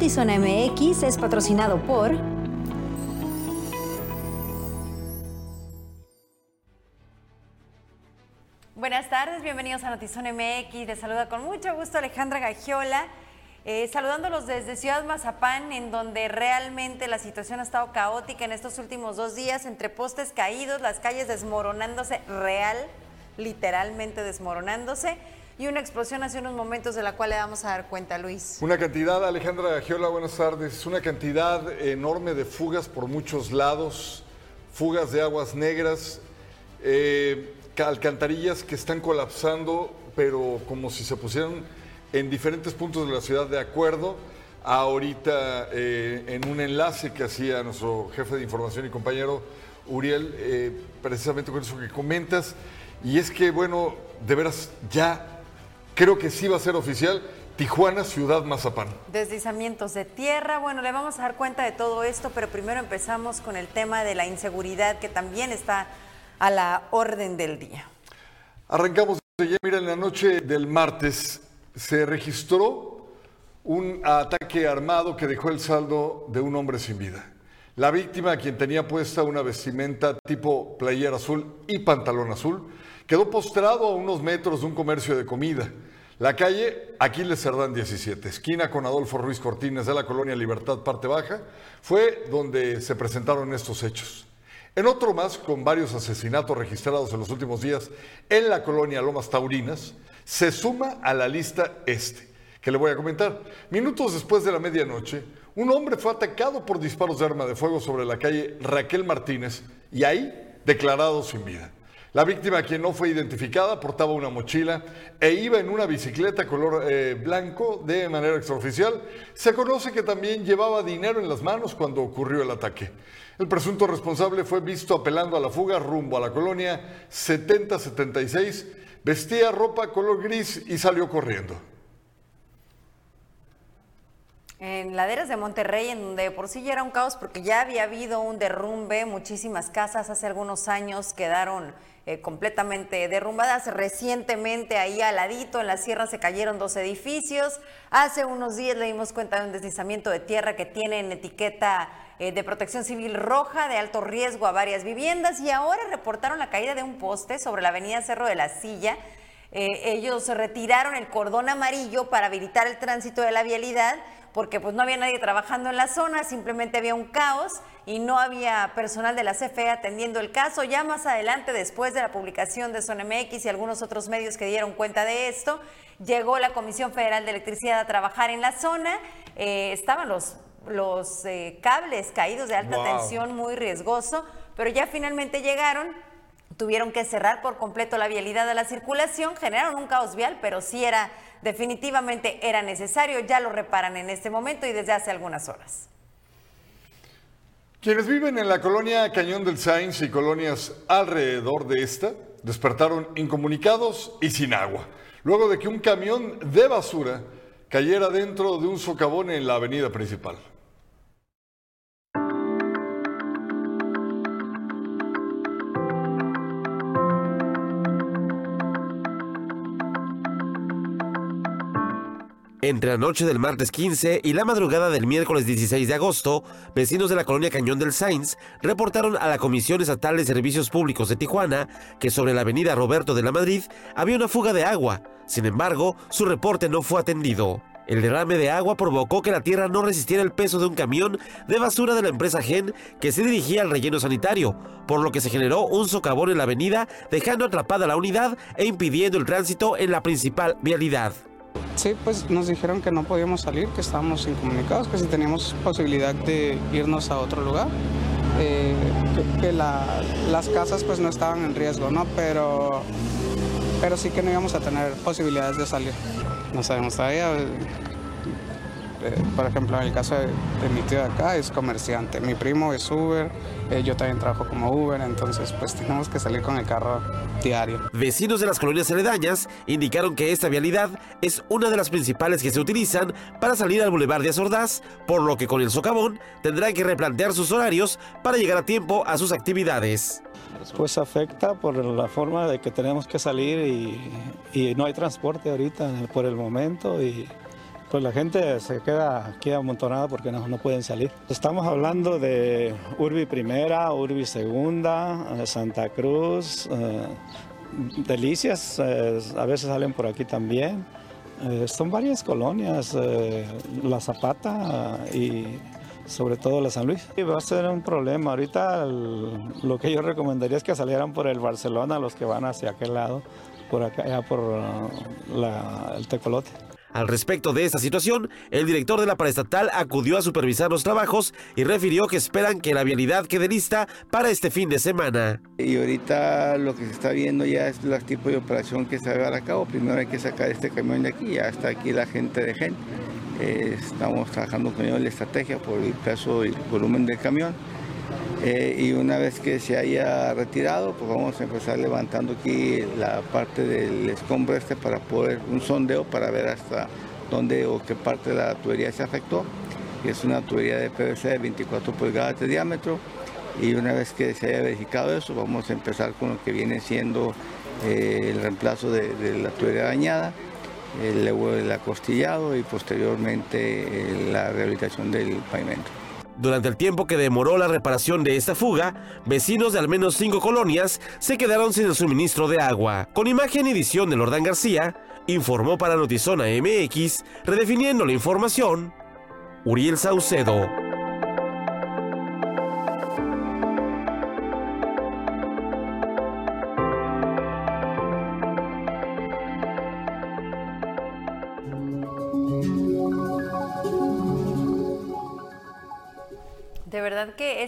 Notizona MX es patrocinado por... Buenas tardes, bienvenidos a Notizón MX. Les saluda con mucho gusto Alejandra Gagiola. Eh, saludándolos desde Ciudad Mazapán, en donde realmente la situación ha estado caótica en estos últimos dos días, entre postes caídos, las calles desmoronándose, real, literalmente desmoronándose, y una explosión hace unos momentos de la cual le vamos a dar cuenta, Luis. Una cantidad, Alejandra Gagiola, buenas tardes, una cantidad enorme de fugas por muchos lados, fugas de aguas negras, eh, alcantarillas que están colapsando, pero como si se pusieran en diferentes puntos de la ciudad de acuerdo. Ahorita eh, en un enlace que hacía nuestro jefe de información y compañero Uriel, eh, precisamente con eso que comentas, y es que, bueno, de veras ya creo que sí va a ser oficial. Tijuana, Ciudad Mazapán. Deslizamientos de tierra. Bueno, le vamos a dar cuenta de todo esto, pero primero empezamos con el tema de la inseguridad que también está a la orden del día. Arrancamos. Mira, en la noche del martes se registró un ataque armado que dejó el saldo de un hombre sin vida. La víctima, quien tenía puesta una vestimenta tipo playera azul y pantalón azul, quedó postrado a unos metros de un comercio de comida. La calle Aquiles Cerdán 17, esquina con Adolfo Ruiz Cortines de la colonia Libertad Parte Baja, fue donde se presentaron estos hechos. En otro más, con varios asesinatos registrados en los últimos días en la colonia Lomas Taurinas, se suma a la lista este, que le voy a comentar. Minutos después de la medianoche, un hombre fue atacado por disparos de arma de fuego sobre la calle Raquel Martínez y ahí declarado sin vida. La víctima, quien no fue identificada, portaba una mochila e iba en una bicicleta color eh, blanco de manera extraoficial. Se conoce que también llevaba dinero en las manos cuando ocurrió el ataque. El presunto responsable fue visto apelando a la fuga rumbo a la colonia 7076 Vestía ropa color gris y salió corriendo. En laderas de Monterrey, en donde por sí ya era un caos porque ya había habido un derrumbe, muchísimas casas hace algunos años quedaron eh, completamente derrumbadas. Recientemente ahí al ladito en la sierra se cayeron dos edificios. Hace unos días le dimos cuenta de un deslizamiento de tierra que tiene en etiqueta eh, de protección civil roja de alto riesgo a varias viviendas y ahora reportaron la caída de un poste sobre la avenida Cerro de la Silla. Eh, ellos retiraron el cordón amarillo para habilitar el tránsito de la vialidad porque pues no había nadie trabajando en la zona, simplemente había un caos y no había personal de la CFE atendiendo el caso. Ya más adelante, después de la publicación de MX y algunos otros medios que dieron cuenta de esto, llegó la Comisión Federal de Electricidad a trabajar en la zona. Eh, estaban los los eh, cables caídos de alta tensión muy riesgoso, pero ya finalmente llegaron, tuvieron que cerrar por completo la vialidad de la circulación, generaron un caos vial, pero sí era, definitivamente era necesario, ya lo reparan en este momento y desde hace algunas horas. Quienes viven en la colonia Cañón del Sainz y colonias alrededor de esta despertaron incomunicados y sin agua, luego de que un camión de basura cayera dentro de un socavón en la avenida principal. Entre la noche del martes 15 y la madrugada del miércoles 16 de agosto, vecinos de la colonia Cañón del Sainz reportaron a la Comisión Estatal de Servicios Públicos de Tijuana que sobre la avenida Roberto de la Madrid había una fuga de agua. Sin embargo, su reporte no fue atendido. El derrame de agua provocó que la tierra no resistiera el peso de un camión de basura de la empresa Gen que se dirigía al relleno sanitario, por lo que se generó un socavón en la avenida, dejando atrapada la unidad e impidiendo el tránsito en la principal vialidad. Sí, pues nos dijeron que no podíamos salir, que estábamos incomunicados, que si teníamos posibilidad de irnos a otro lugar, eh, que, las casas pues no estaban en riesgo, ¿no? Pero, pero sí que no íbamos a tener posibilidades de salir. No sabemos todavía. Eh, por ejemplo, en el caso de, mi tío de acá es comerciante, mi primo es Uber, eh, yo también trabajo como Uber, entonces pues tenemos que salir con el carro diario. Vecinos de las colonias aledañas indicaron que esta vialidad es una de las principales que se utilizan para salir al Boulevard de Azordaz, por lo que con el socavón tendrán que replantear sus horarios para llegar a tiempo a sus actividades. Pues afecta por la forma de que tenemos que salir y, y no hay transporte ahorita por el momento y pues la gente se queda aquí amontonada porque no, pueden salir. Estamos hablando de Urbi Primera, Urbi Segunda, eh, Santa Cruz, eh, Delicias, eh, a veces salen por aquí también. Son varias colonias, La Zapata y sobre todo la San Luis. Y va a ser un problema. Ahorita lo que yo recomendaría es que salieran por el Barcelona los que van hacia aquel lado, por acá, allá por el Tecolote. Al respecto de esta situación, el director de la paraestatal acudió a supervisar los trabajos y refirió que esperan que la vialidad quede lista para este fin de semana. Y ahorita lo que se está viendo ya es los tipos de operación que se va a llevar a cabo. Primero hay que sacar este camión de aquí, ya está aquí la gente de gente. Eh, estamos trabajando con ellos la estrategia por el peso y volumen del camión. Eh, y una vez que se haya retirado, pues vamos a empezar levantando aquí la parte del escombro este para poder, un sondeo para ver hasta dónde o qué parte de la tubería se afectó. Es una tubería de PVC de 24 pulgadas de diámetro. Y una vez que se haya verificado eso, vamos a empezar con lo que viene siendo eh, el reemplazo de, la tubería dañada, el, el acostillado y posteriormente eh, la rehabilitación del pavimento. Durante el tiempo que demoró la reparación de esta fuga, vecinos de al menos cinco colonias se quedaron sin el suministro de agua. Con imagen y edición de Lordán García, informó para Notizona MX, redefiniendo la información, Uriel Saucedo.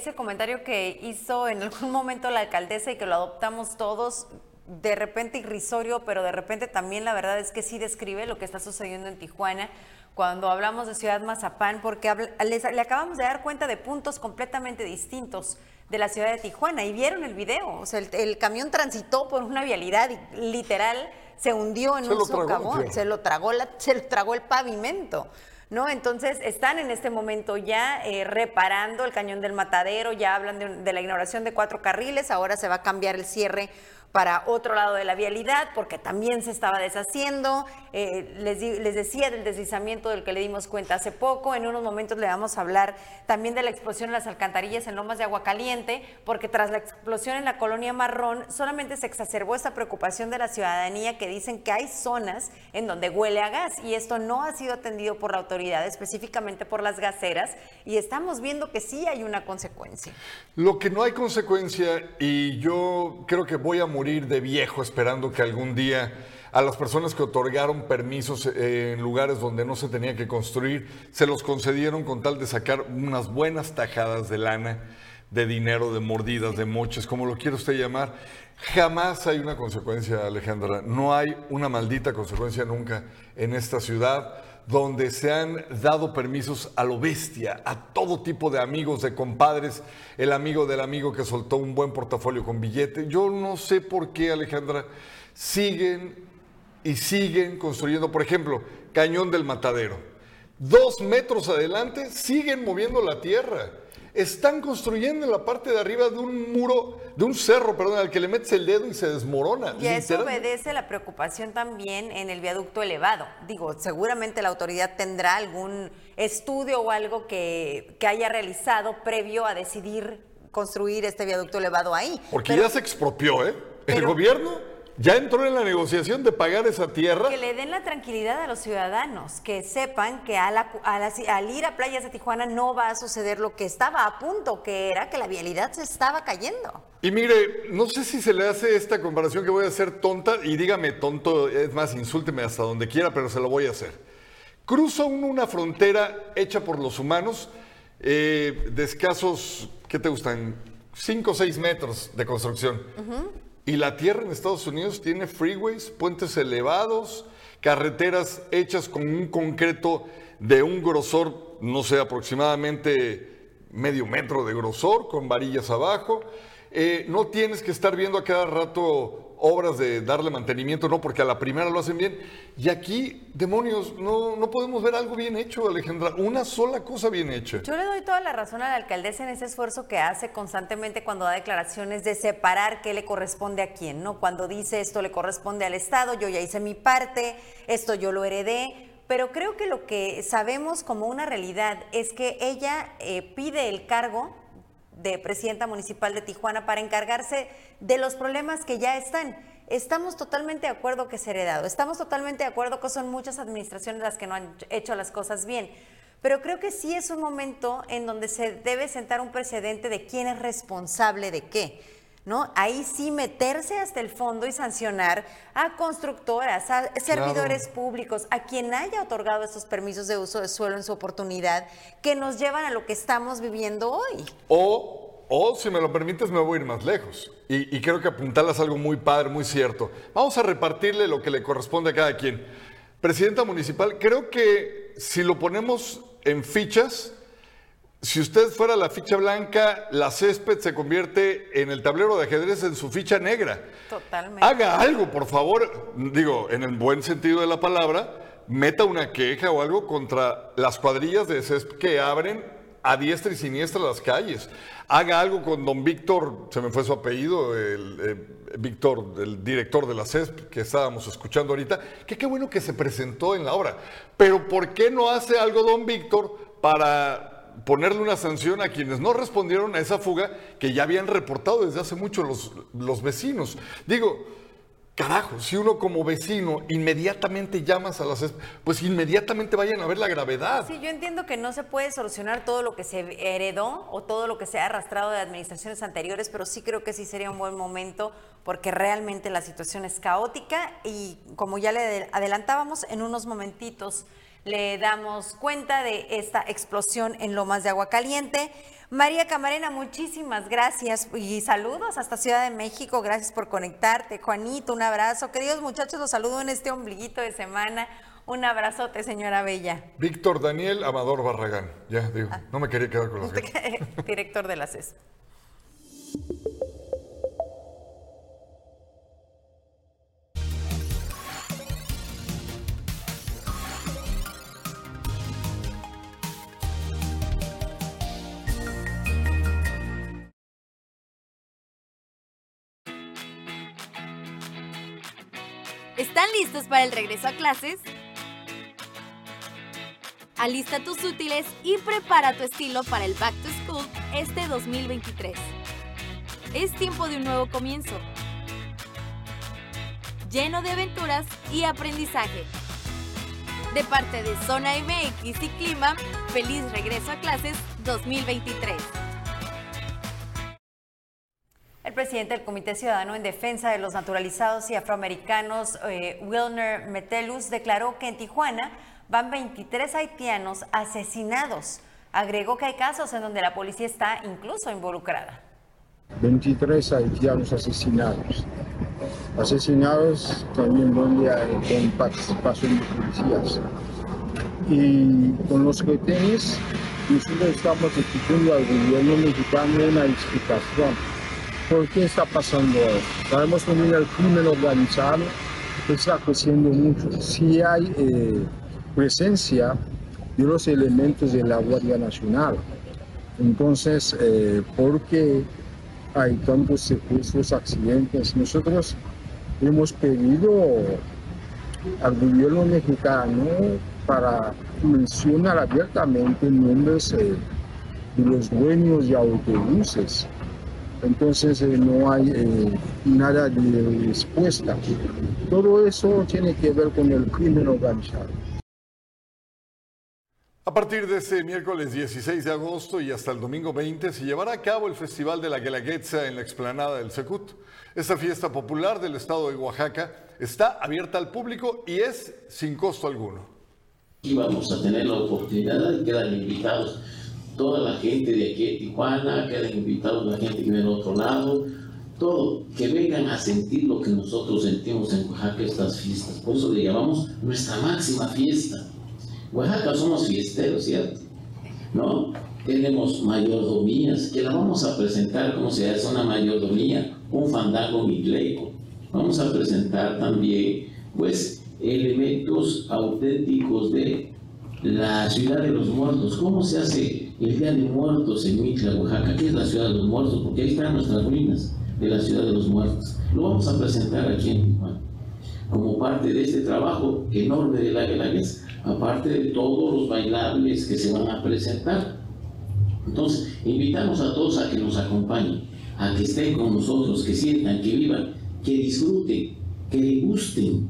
Ese comentario que hizo en algún momento la alcaldesa y que lo adoptamos todos, de repente irrisorio, pero de repente también la verdad es que sí describe lo que está sucediendo en Tijuana cuando hablamos de Ciudad Mazapán, porque le acabamos de dar cuenta de puntos completamente distintos de la ciudad de Tijuana y vieron el video, o sea, el, el camión transitó por una vialidad y literal se hundió en Se un socavón, se lo tragó la- se lo tragó el pavimento. ¿No? Entonces están en este momento ya eh, reparando el cañón del matadero, ya hablan de, de la inauguración de cuatro carriles, ahora se va a cambiar el cierre para otro lado de la vialidad, porque también se estaba deshaciendo. Eh, les, les decía del deslizamiento del que le dimos cuenta hace poco. En unos momentos le vamos a hablar también de la explosión en las alcantarillas en Lomas de Agua Caliente, porque tras la explosión en la colonia Marrón, solamente se exacerbó esta preocupación de la ciudadanía que dicen que hay zonas en donde huele a gas y esto no ha sido atendido por la autoridad, específicamente por las gaseras, y estamos viendo que sí hay una consecuencia. Lo que no hay consecuencia, y yo creo que voy a morir de viejo esperando que algún día a las personas que otorgaron permisos eh, en lugares donde no se tenía que construir, se los concedieron con tal de sacar unas buenas tajadas de lana, de dinero, de mordidas, de moches, como lo quiera usted llamar. Jamás hay una consecuencia, Alejandra. No hay una maldita consecuencia nunca en esta ciudad donde se han dado permisos a lo bestia, a todo tipo de amigos, de compadres, el amigo del amigo que soltó un buen portafolio con billete. Yo no sé por qué, Alejandra, siguen y siguen construyendo, por ejemplo, Cañón del Matadero. Dos metros adelante siguen moviendo la tierra. Están construyendo en la parte de arriba de un muro, de un cerro, perdón, al que le metes el dedo y se desmorona. Y a eso obedece la preocupación también en el viaducto elevado. Digo, seguramente la autoridad tendrá algún estudio o algo que, que haya realizado previo a decidir construir este viaducto elevado ahí. Porque Pero ya se expropió, ¿eh? El pero- gobierno ya entró en la negociación de pagar esa tierra. Que le den la tranquilidad a los ciudadanos, que sepan que a la- a la- al ir a playas de Tijuana no va a suceder lo que estaba a punto, que era que la vialidad se estaba cayendo. Y mire, no sé si se le hace esta comparación que voy a hacer tonta, y dígame tonto, es más, insúlteme hasta donde quiera, pero se lo voy a hacer. Cruza uno una frontera hecha por los humanos eh, de escasos, ¿qué te gustan? 5 o 6 metros de construcción. Y la tierra en Estados Unidos tiene freeways, puentes elevados, carreteras hechas con un concreto de un grosor, no sé, aproximadamente medio metro de grosor, con varillas abajo. Eh, no tienes que estar viendo a cada rato obras de darle mantenimiento, no, porque a la primera lo hacen bien. Y aquí, demonios, no, no podemos ver algo bien hecho, Alejandra. Una sola cosa bien hecha. Yo le doy toda la razón a la alcaldesa en ese esfuerzo que hace constantemente cuando da declaraciones de separar qué le corresponde a quién, ¿no? Cuando dice esto le corresponde al Estado, yo ya hice mi parte, esto yo lo heredé, pero creo que lo que sabemos como una realidad es que ella eh, pide el cargo de presidenta municipal de Tijuana para encargarse de los problemas que ya están. Estamos totalmente de acuerdo que es heredado, estamos totalmente de acuerdo que son muchas administraciones las que no han hecho las cosas bien, pero creo que sí es un momento en donde se debe sentar un precedente de quién es responsable de qué. ¿No? Ahí sí meterse hasta el fondo y sancionar a constructoras, a servidores públicos, a quien haya otorgado estos permisos de uso de suelo en su oportunidad, que nos llevan a lo que estamos viviendo hoy. O, o si me lo permites, me voy a ir más lejos. Y, y creo que apuntalas algo muy padre, muy cierto. Vamos a repartirle lo que le corresponde a cada quien. Presidenta municipal, creo que si lo ponemos en fichas, si usted fuera la ficha blanca, la césped se convierte en el tablero de ajedrez en su ficha negra. Totalmente. Haga algo, por favor, digo, en el buen sentido de la palabra, meta una queja o algo contra las cuadrillas de césped que abren a diestra y siniestra las calles. Haga algo con don Víctor, se me fue su apellido, el, eh, Víctor, el director de la CESP, que estábamos escuchando ahorita, que qué bueno que se presentó en la obra. Pero ¿por qué no hace algo don Víctor para ponerle una sanción a quienes no respondieron a esa fuga que ya habían reportado desde hace mucho los, los vecinos? Digo, Carajo, si uno como vecino inmediatamente llamas a las... Pues inmediatamente vayan a ver la gravedad. Sí, yo entiendo que no se puede solucionar todo lo que se heredó o todo lo que se ha arrastrado de administraciones anteriores, pero sí creo que sí sería un buen momento porque realmente la situación es caótica y como ya le adelantábamos, en unos momentitos le damos cuenta de esta explosión en Lomas de Agua Caliente. María Camarena, muchísimas gracias y saludos hasta Ciudad de México. Gracias por conectarte. Juanito, un abrazo. Queridos muchachos, los saludo en este ombliguito de semana. Un abrazote, señora Bella. Víctor Daniel Amador Barragán. Ya, digo, ah. no me quería quedar con los Director de la CES. ¿Están listos para el regreso a clases? Alista tus útiles y prepara tu estilo para el Back to School este 2023. Es tiempo de un nuevo comienzo, lleno de aventuras y aprendizaje. De parte de Zona MX y Clima, feliz regreso a clases 2023. Presidente del Comité Ciudadano en Defensa de los Naturalizados y Afroamericanos, eh, Wilner Metelus, declaró que en Tijuana van 23 haitianos asesinados. Agregó que hay casos en donde la policía está incluso involucrada. 23 haitianos asesinados. Asesinados también con participación de policías. Y con los retenes, nosotros estamos exigiendo al gobierno mexicano una explicación ¿Por qué está pasando esto? Sabemos también el crimen organizado está creciendo mucho. Si hay eh, presencia de los elementos de la Guardia Nacional, entonces, eh, ¿por qué hay tantos secuestros, accidentes? Nosotros hemos pedido al gobierno mexicano para mencionar abiertamente nombres eh, de los dueños de autobuses entonces eh, no hay eh, nada de respuesta. Todo eso tiene que ver con el crimen organizado. A partir de este miércoles 16 de agosto y hasta el domingo 20 se llevará a cabo el Festival de la Guelaguetza en la explanada del Secut. Esta fiesta popular del estado de Oaxaca está abierta al público y es sin costo alguno. Y vamos a tener la oportunidad de quedar invitados toda la gente de aquí de Tijuana, quedan invitados la gente que viene del otro lado, todo, que vengan a sentir lo que nosotros sentimos en Oaxaca estas fiestas. Por eso le llamamos nuestra máxima fiesta. Oaxaca somos fiesteros, ¿cierto? ¿No? Tenemos mayordomías, que la vamos a presentar como se hace una mayordomía, un fandango migleico. Vamos a presentar también, pues, elementos auténticos de la ciudad de los muertos. ¿Cómo se hace el Día de Muertos en Mitla, Oaxaca, que es la ciudad de los muertos, porque ahí están nuestras ruinas de la ciudad de los muertos. Lo vamos a presentar aquí en Tijuana. como parte de este trabajo enorme de la Guelaguetza, aparte de todos los bailables que se van a presentar. Entonces, invitamos a todos a que nos acompañen, a que estén con nosotros, que sientan, que vivan, que disfruten, que le gusten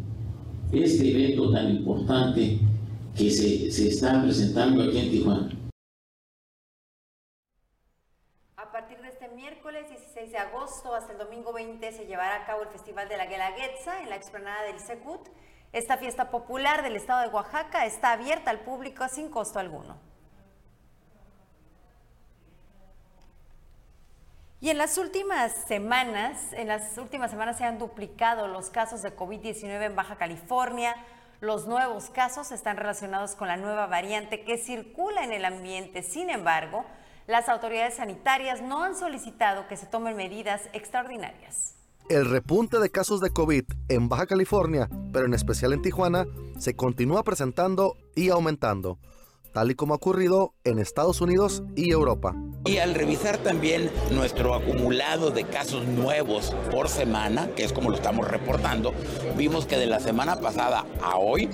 este evento tan importante que se, se está presentando aquí en Tijuana. A partir de este miércoles 16 de agosto hasta el domingo 20 se llevará a cabo el Festival de la Guelaguetza en la explanada del Secut. Esta fiesta popular del estado de Oaxaca está abierta al público sin costo alguno. Y en las últimas semanas, en las últimas semanas se han duplicado los casos de COVID-19 en Baja California. Los nuevos casos están relacionados con la nueva variante que circula en el ambiente. Sin embargo, las autoridades sanitarias no han solicitado que se tomen medidas extraordinarias. El repunte de casos de COVID en Baja California, pero en especial en Tijuana, se continúa presentando y aumentando tal y como ha ocurrido en Estados Unidos y Europa. Y al revisar también nuestro acumulado de casos nuevos por semana, que es como lo estamos reportando, vimos que de la semana pasada a hoy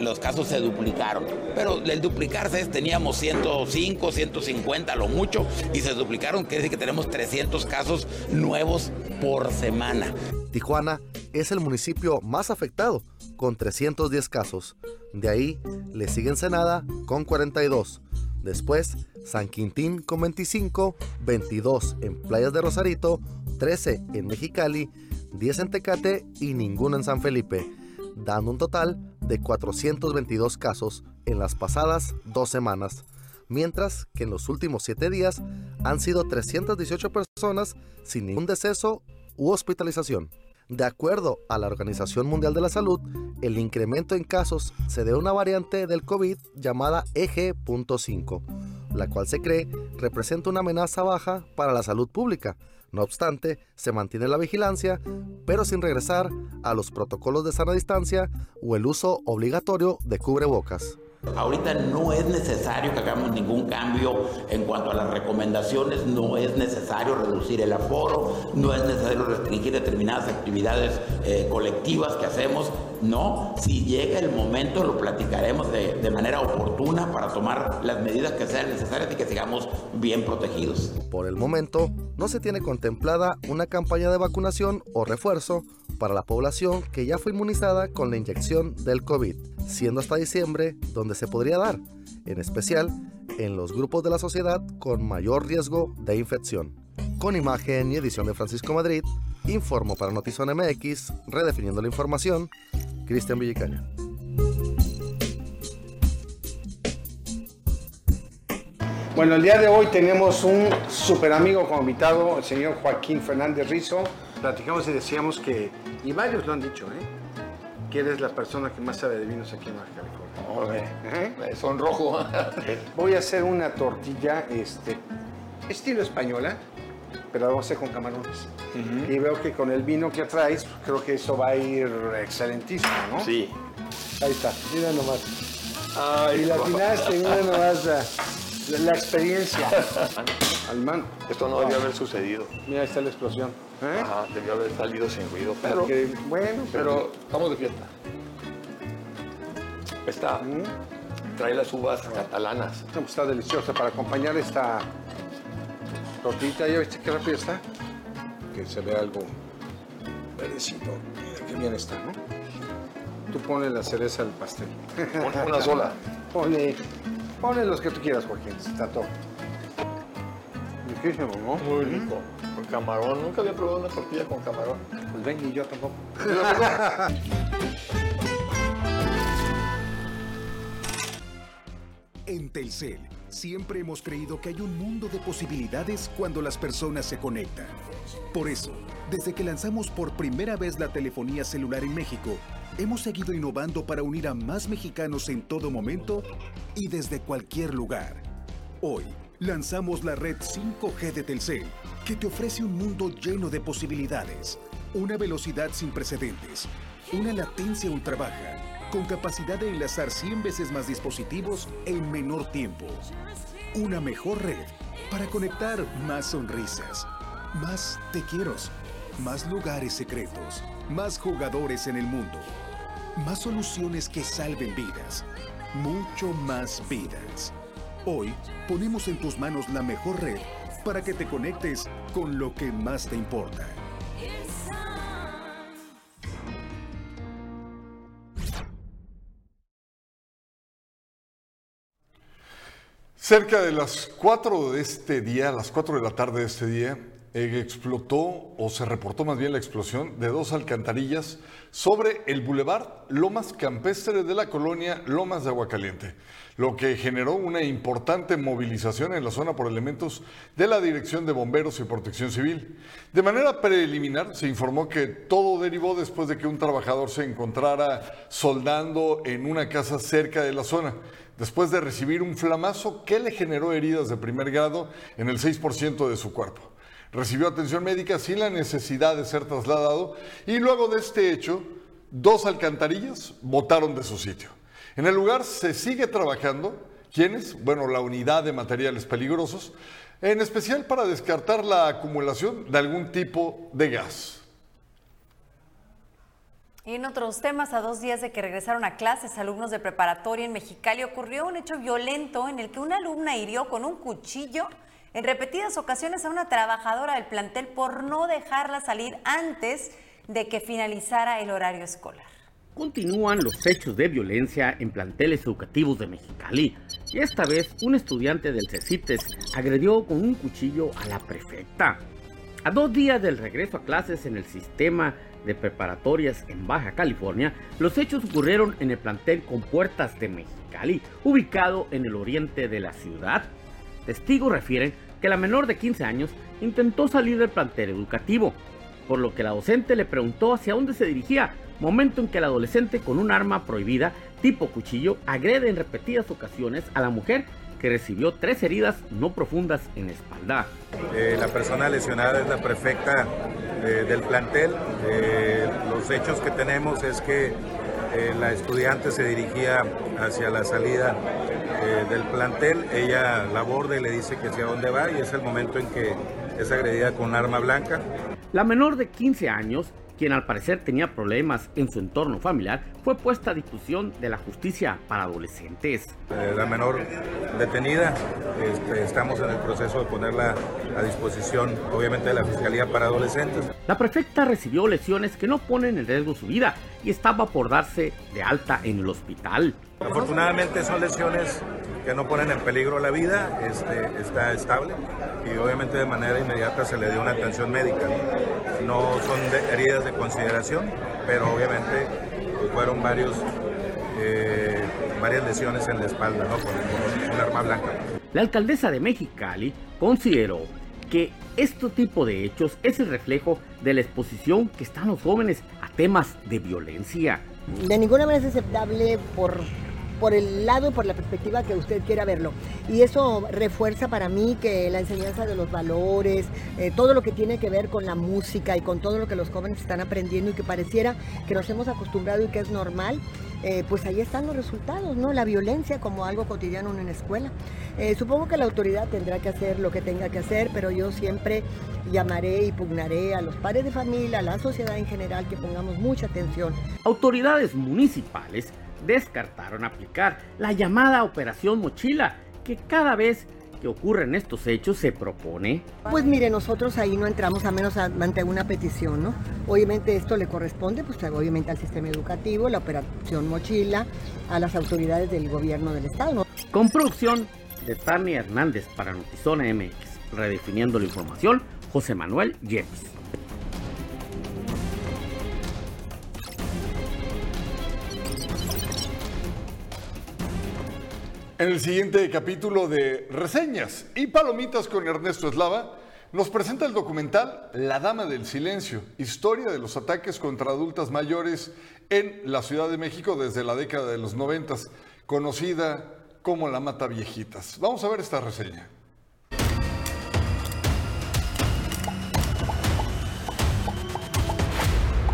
los casos se duplicaron. Pero el duplicarse es, teníamos 105, 150 lo mucho, y se duplicaron, quiere decir que tenemos 300 casos nuevos por semana. Tijuana es el municipio más afectado con 310 casos. De ahí le sigue Ensenada con 42. Después San Quintín con 25, 22 en Playas de Rosarito, 13 en Mexicali, 10 en Tecate y ninguno en San Felipe, dando un total de 422 casos en las pasadas dos semanas, mientras que en los últimos 7 días han sido 318 personas sin ningún deceso u hospitalización. De acuerdo a la Organización Mundial de la Salud, el incremento en casos se debe a una variante del COVID llamada EG.5, la cual se cree representa una amenaza baja para la salud pública. No obstante, se mantiene la vigilancia, pero sin regresar a los protocolos de sana distancia o el uso obligatorio de cubrebocas. Ahorita no es necesario que hagamos ningún cambio en cuanto a las recomendaciones, no es necesario reducir el aforo, no es necesario restringir determinadas actividades eh, colectivas que hacemos. No, si llega el momento lo platicaremos de, manera oportuna para tomar las medidas que sean necesarias y que sigamos bien protegidos. Por el momento, no se tiene contemplada una campaña de vacunación o refuerzo para la población que ya fue inmunizada con la inyección del COVID, siendo hasta diciembre donde se podría dar, en especial en los grupos de la sociedad con mayor riesgo de infección. Con imagen y edición de Francisco Madrid, informo para Notizón MX, redefiniendo la información, Cristian Villicaña. Bueno, el día de hoy tenemos un super amigo como invitado, el señor Joaquín Fernández Rizo. Platicamos y decíamos que, y varios lo han dicho, ¿eh? que eres la persona que más sabe de vinos aquí en Baja California. ¿Eh? Sonrojo. Voy a hacer una tortilla este, estilo española, pero vamos a hacer con camarones. Y veo que con el vino que traes, creo que eso va a ir excelentísimo, ¿no? Sí. Ahí está, mira nomás. Ay, y la atinaste, mira nomás la, la experiencia. Alemán. Esto no debió haber sucedido. Mira, ahí está la explosión. ¿eh? Ajá, debió haber salido sin ruido. Pero, Porque, bueno, pero estamos de fiesta. Esta trae las uvas catalanas. No, pues está deliciosa para acompañar esta tortita. ¿Ya viste qué rápido está? Que se ve algo verdecito. Mira qué bien está, ¿no? Tú pones la cereza del pastel. Una- una sola. Ponle, ponle los que tú quieras, Joaquín. Está todo. Riquísimo, ¿no? Muy rico. Con camarón. Nunca había probado una tortilla con camarón. Pues ven y yo tampoco. En Telcel, siempre hemos creído que hay un mundo de posibilidades cuando las personas se conectan. Por eso, desde que lanzamos por primera vez la telefonía celular en México, hemos seguido innovando para unir a más mexicanos en todo momento y desde cualquier lugar. Hoy, lanzamos la red 5G de Telcel, que te ofrece un mundo lleno de posibilidades, una velocidad sin precedentes, una latencia ultra baja, con capacidad de enlazar 100 veces más dispositivos en menor tiempo. Una mejor red para conectar más sonrisas, más te quiero Más lugares secretos, más jugadores en el mundo, más soluciones que salven vidas, mucho más vidas. Hoy ponemos en tus manos la mejor red para que te conectes con lo que más te importa. Cerca de las 4 de este día, las 4 de la tarde de este día, eh, explotó o se reportó más bien la explosión de dos alcantarillas sobre el bulevar Lomas Campestre de la colonia Lomas de Aguacaliente, lo que generó una importante movilización en la zona por elementos de la Dirección de Bomberos y Protección Civil. De manera preliminar se informó que todo derivó después de que un trabajador se encontrara soldando en una casa cerca de la zona después de recibir un flamazo que le generó heridas de primer grado en el 6% de su cuerpo. Recibió atención médica sin la necesidad de ser trasladado y luego de este hecho, dos alcantarillas botaron de su sitio. En el lugar se sigue trabajando, ¿quiénes? Bueno, la unidad de materiales peligrosos, en especial para descartar la acumulación de algún tipo de gas. Y en otros temas, a dos días de que regresaron a clases alumnos de preparatoria en Mexicali, ocurrió un hecho violento en el que una alumna hirió con un cuchillo en repetidas ocasiones a una trabajadora del plantel por no dejarla salir antes de que finalizara el horario escolar. Continúan los hechos de violencia en planteles educativos de Mexicali y esta vez un estudiante del CECITES agredió con un cuchillo a la prefecta. A dos días del regreso a clases en el sistema de preparatorias en Baja California, los hechos ocurrieron en el plantel con puertas de Mexicali, ubicado en el oriente de la ciudad. Testigos refieren que la menor de 15 años intentó salir del plantel educativo, por lo que la docente le preguntó hacia dónde se dirigía, momento en que el adolescente con un arma prohibida tipo cuchillo agrede en repetidas ocasiones a la mujer que recibió tres heridas no profundas en la espalda. Eh, la persona lesionada es la prefecta eh, del plantel. Eh, los hechos que tenemos es que la estudiante se dirigía hacia la salida del plantel. Ella la aborda y le dice que hacia dónde va y es el momento en que es agredida con un arma blanca. La menor de 15 años quien al parecer tenía problemas en su entorno familiar, fue puesta a discusión de la justicia para adolescentes. Eh, la menor detenida, este, estamos en el proceso de ponerla a disposición, obviamente, de la Fiscalía para Adolescentes. La prefecta recibió lesiones que no ponen en riesgo su vida y estaba por darse de alta en el hospital. Afortunadamente son lesiones que no ponen en peligro la vida, este, está estable y obviamente de manera inmediata se le dio una atención médica. No, son heridas de consideración, pero obviamente fueron varios, eh, varias lesiones en la espalda ¿no? con, un arma blanca. La alcaldesa de Mexicali consideró que este tipo de hechos es el reflejo de la exposición que están los jóvenes a temas de violencia. De ninguna manera es aceptable por por el lado y por la perspectiva que usted quiera verlo. Y eso refuerza para mí que la enseñanza de los valores, eh, todo lo que tiene que ver con la música y con todo lo que los jóvenes están aprendiendo y que pareciera que nos hemos acostumbrado y que es normal, eh, pues ahí están los resultados, ¿no? La violencia como algo cotidiano en una escuela. Eh, supongo que la autoridad tendrá que hacer lo que tenga que hacer, pero yo siempre llamaré y pugnaré a los padres de familia, a la sociedad en general, que pongamos mucha atención. Autoridades municipales descartaron aplicar la llamada Operación Mochila, que cada vez que ocurren estos hechos se propone? Pues mire, nosotros ahí no entramos a menos ante una petición, ¿no? Obviamente esto le corresponde, pues obviamente al sistema educativo, la operación mochila, a las autoridades del gobierno del estado. Con producción de Tania Hernández para Notizona MX, redefiniendo la información, José Manuel Jeffs. En el siguiente capítulo de Reseñas y Palomitas con Ernesto Eslava, nos presenta el documental La Dama del Silencio, historia de los ataques contra adultas mayores en la Ciudad de México desde la década de los noventas, conocida como la Mata Viejitas. Vamos a ver esta reseña.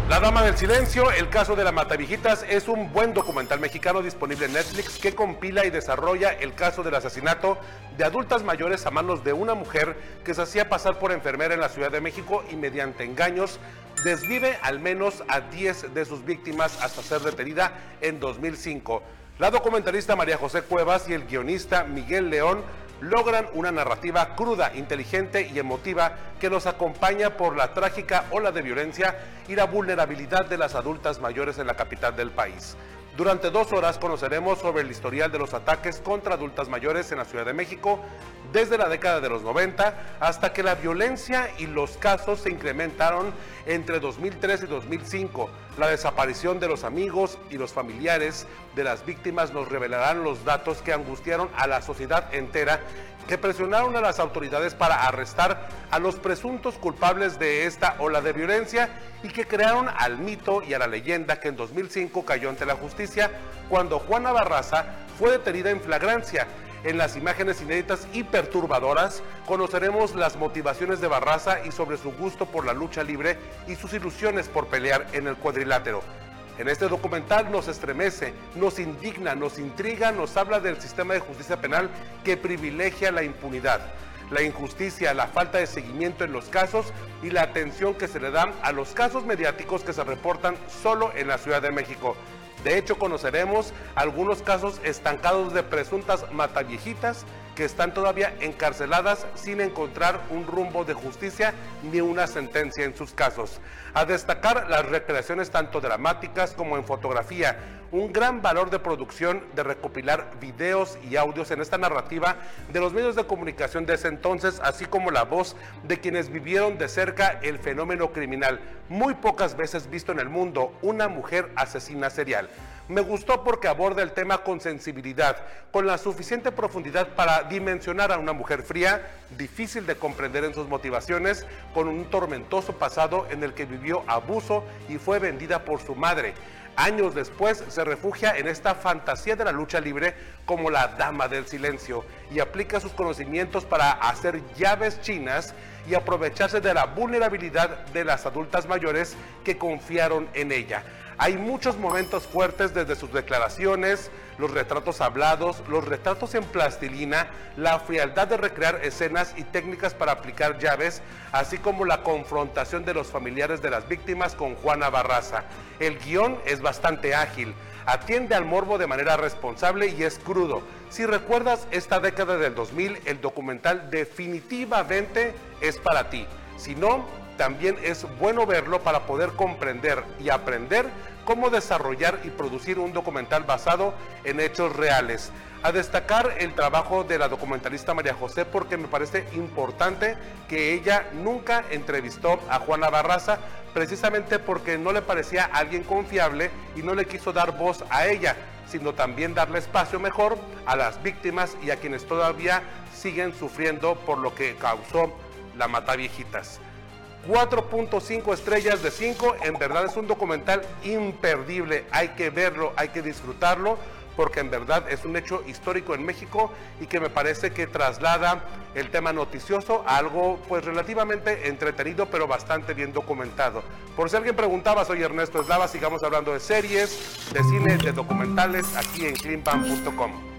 La Dama del Silencio, el caso de la Matavijitas, es un buen documental mexicano disponible en Netflix que compila y desarrolla el caso del asesinato de adultas mayores a manos de una mujer que se hacía pasar por enfermera en la Ciudad de México y mediante engaños desvive al menos a 10 de sus víctimas hasta ser detenida en 2005. La documentalista María José Cuevas y el guionista Miguel León logran una narrativa cruda, inteligente y emotiva que nos acompaña por la trágica ola de violencia y la vulnerabilidad de las adultas mayores en la capital del país. Durante dos horas conoceremos sobre el historial de los ataques contra adultas mayores en la Ciudad de México desde la década de los 90 hasta que la violencia y los casos se incrementaron entre 2003 y 2005. La desaparición de los amigos y los familiares de las víctimas nos revelarán los datos que angustiaron a la sociedad entera que presionaron a las autoridades para arrestar a los presuntos culpables de esta ola de violencia y que crearon al mito y a la leyenda que en 2005 cayó ante la justicia cuando Juana Barraza fue detenida en flagrancia. En las imágenes inéditas y perturbadoras conoceremos las motivaciones de Barraza y sobre su gusto por la lucha libre y sus ilusiones por pelear en el cuadrilátero. En este documental nos estremece, nos indigna, nos intriga, nos habla del sistema de justicia penal que privilegia la impunidad, la injusticia, la falta de seguimiento en los casos y la atención que se le dan a los casos mediáticos que se reportan solo en la Ciudad de México. De hecho, conoceremos algunos casos estancados de presuntas mataviejitas que están todavía encarceladas sin encontrar un rumbo de justicia ni una sentencia en sus casos. A destacar las recreaciones tanto dramáticas como en fotografía, un gran valor de producción de recopilar videos y audios en esta narrativa de los medios de comunicación de ese entonces, así como la voz de quienes vivieron de cerca el fenómeno criminal, muy pocas veces visto en el mundo, una mujer asesina serial. Me gustó porque aborda el tema con sensibilidad, con la suficiente profundidad para dimensionar a una mujer fría, difícil de comprender en sus motivaciones, con un tormentoso pasado en el que vivió abuso y fue vendida por su madre. Años después se refugia en esta fantasía de la lucha libre como la dama del silencio y aplica sus conocimientos para hacer llaves chinas y aprovecharse de la vulnerabilidad de las adultas mayores que confiaron en ella. Hay muchos momentos fuertes desde sus declaraciones, los retratos hablados, los retratos en plastilina, la frialdad de recrear escenas y técnicas para aplicar llaves, así como la confrontación de los familiares de las víctimas con Juana Barraza. El guion es bastante ágil, atiende al morbo de manera responsable y es crudo. Si recuerdas esta década del 2000, el documental definitivamente es para ti. Si no, también es bueno verlo para poder comprender y aprender cómo desarrollar y producir un documental basado en hechos reales. A destacar el trabajo de la documentalista María José porque me parece importante que ella nunca entrevistó a Juana Barraza precisamente porque no le parecía alguien confiable y no le quiso dar voz a ella, sino también darle espacio mejor a las víctimas y a quienes todavía siguen sufriendo por lo que causó la mata viejitas. 4.5 estrellas de 5. En verdad es un documental imperdible. Hay que verlo, hay que disfrutarlo, porque en verdad es un hecho histórico en México y que me parece que traslada el tema noticioso a algo pues relativamente entretenido, pero bastante bien documentado. Por si alguien preguntaba, soy Ernesto Eslava, sigamos hablando de series, de cine, de documentales aquí en cleanpan.com.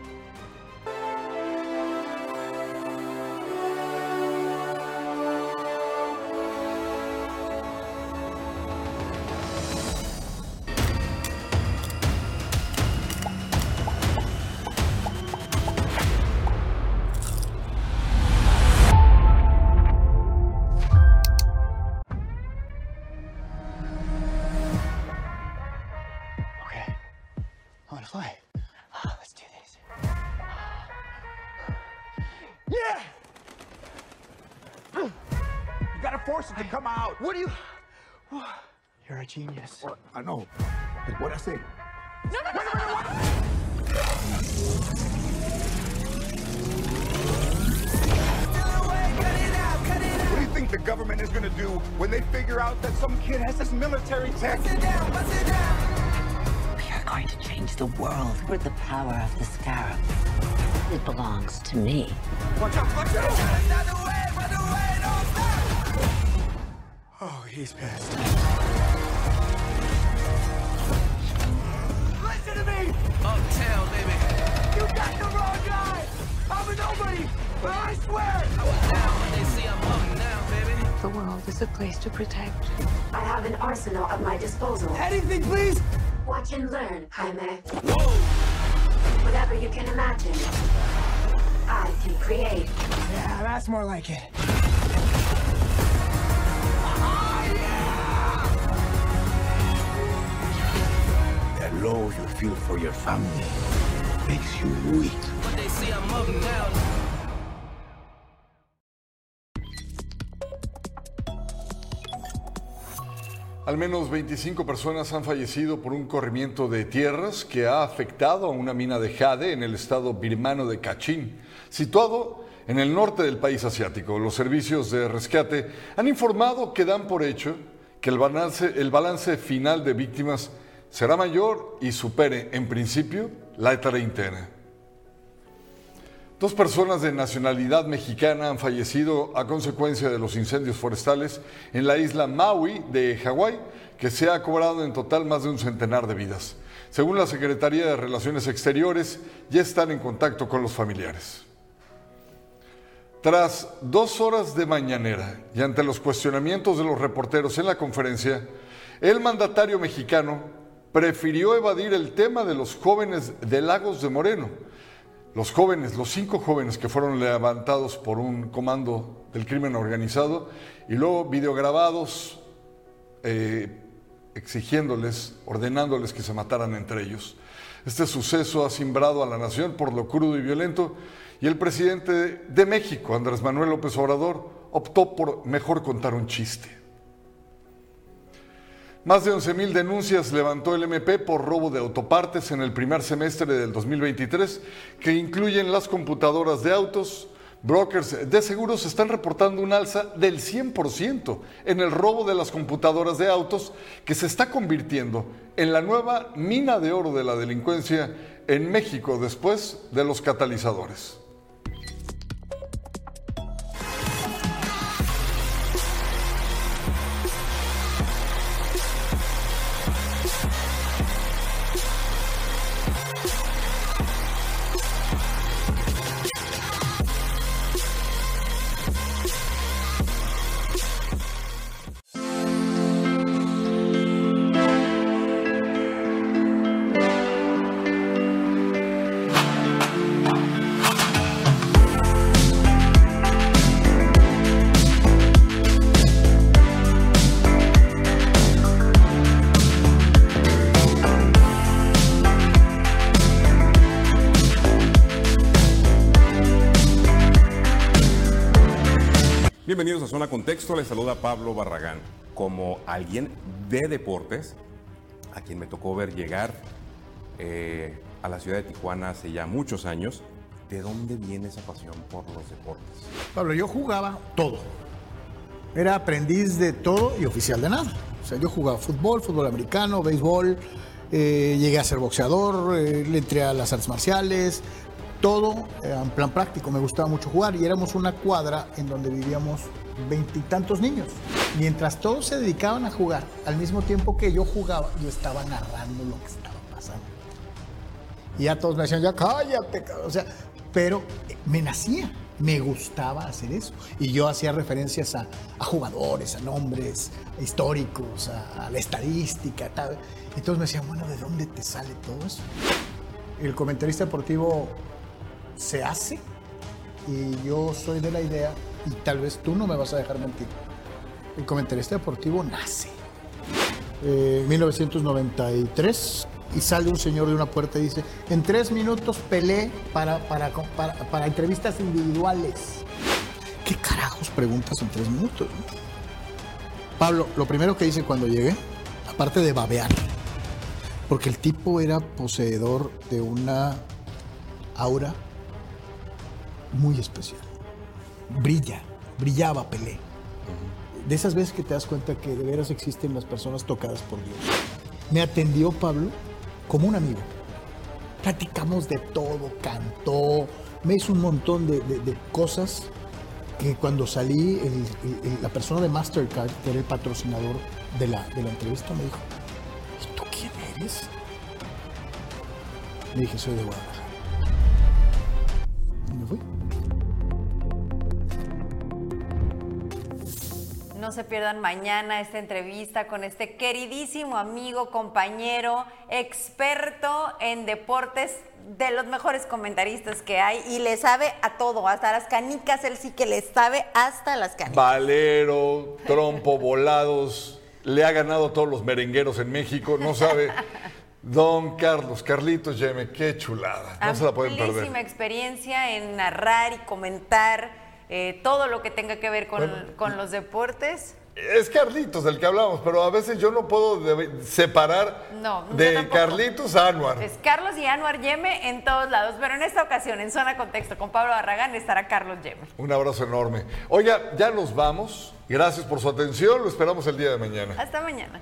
genius. What? Do you? You're a genius. I know. But what I say? No, no, no, no, no, no. What do you think the government is going to do when they figure out that some kid has this military tech? Bust it down, bust it down. We are going to change the world with the power of the scarab. It belongs to me. Watch out, watch out! Oh, he's pissed. Listen to me! Oh, Uptown, baby. You got the wrong guy! I'm a nobody, but I swear! I was down when they see I'm up now, baby. The world is a place to protect. I have an arsenal at my disposal. Anything, please! Watch and learn, Jaime. Whatever you can imagine, I can create. Yeah, that's more like it. The love you feel for your family makes you weak. But they see I'm up now. Al menos 25 personas han fallecido por un corrimiento de tierras que ha afectado a una mina de jade en el estado birmano de Kachin, situado en el norte del país asiático. Los servicios de rescate han informado que dan por hecho que el balance, el balance final de víctimas será mayor y supere, en principio, la treintena. Dos personas de nacionalidad mexicana han fallecido a consecuencia de los incendios forestales en la isla Maui de Hawái, que se ha cobrado en total más de un centenar de vidas. Según la Secretaría de Relaciones Exteriores, ya están en contacto con los familiares. Tras dos horas de mañanera y ante los cuestionamientos de los reporteros en la conferencia, el mandatario mexicano prefirió evadir el tema de los jóvenes de Lagos de Moreno. Los jóvenes, los cinco jóvenes que fueron levantados por un comando del crimen organizado y luego videograbados eh, exigiéndoles, ordenándoles que se mataran entre ellos. Este suceso ha simbrado a la nación por lo crudo y violento y el presidente de México, Andrés Manuel López Obrador, optó por mejor contar un chiste. Más de 11.000 denuncias levantó el MP por robo de autopartes en el primer semestre del 2023, que incluyen las computadoras de autos. Brokers de seguros están reportando un alza del 100% en el robo de las computadoras de autos, que se está convirtiendo en la nueva mina de oro de la delincuencia en México después de los catalizadores. A Zona Contexto, les saluda Pablo Barragán. Como alguien de deportes, a quien me tocó ver llegar eh, a la ciudad de Tijuana hace ya muchos años, ¿de dónde viene esa pasión por los deportes? Pablo, yo jugaba todo. Era aprendiz de todo y oficial de nada. O sea, yo jugaba fútbol, fútbol americano, béisbol, eh, llegué a ser boxeador, eh, entré a las artes marciales, todo eh, en plan práctico. Me gustaba mucho jugar y éramos una cuadra en donde vivíamos veintitantos niños. Mientras todos se dedicaban a jugar, al mismo tiempo que yo jugaba, yo estaba narrando lo que estaba pasando. Y ya todos me decían, ya cállate, cabrón". o sea, pero eh, me nacía, me gustaba hacer eso. Y yo hacía referencias a, a jugadores, a nombres históricos, a, a la estadística, tal. Entonces me decían, bueno, ¿de dónde te sale todo eso? El comentarista deportivo se hace y yo soy de la idea, y tal vez tú no me vas a dejar mentir, el comentarista deportivo nace. Eh, 1993 y sale un señor de una puerta y dice, en tres minutos pelé para, para, para, para entrevistas individuales. ¿Qué carajos preguntas en tres minutos? Pablo, lo primero que hice cuando llegué, aparte de babear, porque el tipo era poseedor de una aura muy especial. Brilla, brillaba Pelé. De esas veces que te das cuenta que de veras existen las personas tocadas por Dios. Me atendió Pablo como un amigo. Platicamos de todo, cantó, me hizo un montón de, de- de cosas que cuando salí, el- el- el- la persona de Mastercard, que era el patrocinador de la, de la entrevista, me dijo, ¿y tú quién eres? Le dije, soy de Guadalajara. Y me fui. No se pierdan mañana esta entrevista con este queridísimo amigo, compañero, experto en deportes, de los mejores comentaristas que hay y le sabe a todo, hasta las canicas, él sí que le sabe hasta las canicas. Valero, trompo, volados, le ha ganado a todos los merengueros en México, no sabe. Don Carlos, Carlitos Yeme, qué chulada, no se la pueden perder. Amplísima experiencia en narrar y comentar eh, todo lo que tenga que ver con, Bueno, con los deportes. Es Carlitos del que hablamos, pero a veces yo no puedo de- separar No, de. Carlitos a Anuar. Es Carlos y Anuar Yeme en todos lados, pero en esta ocasión, en Zona Contexto, con Pablo Barragán, estará Carlos Yeme. Un abrazo enorme. Oiga, ya nos vamos. Gracias por su atención. Lo esperamos el día de mañana. Hasta mañana.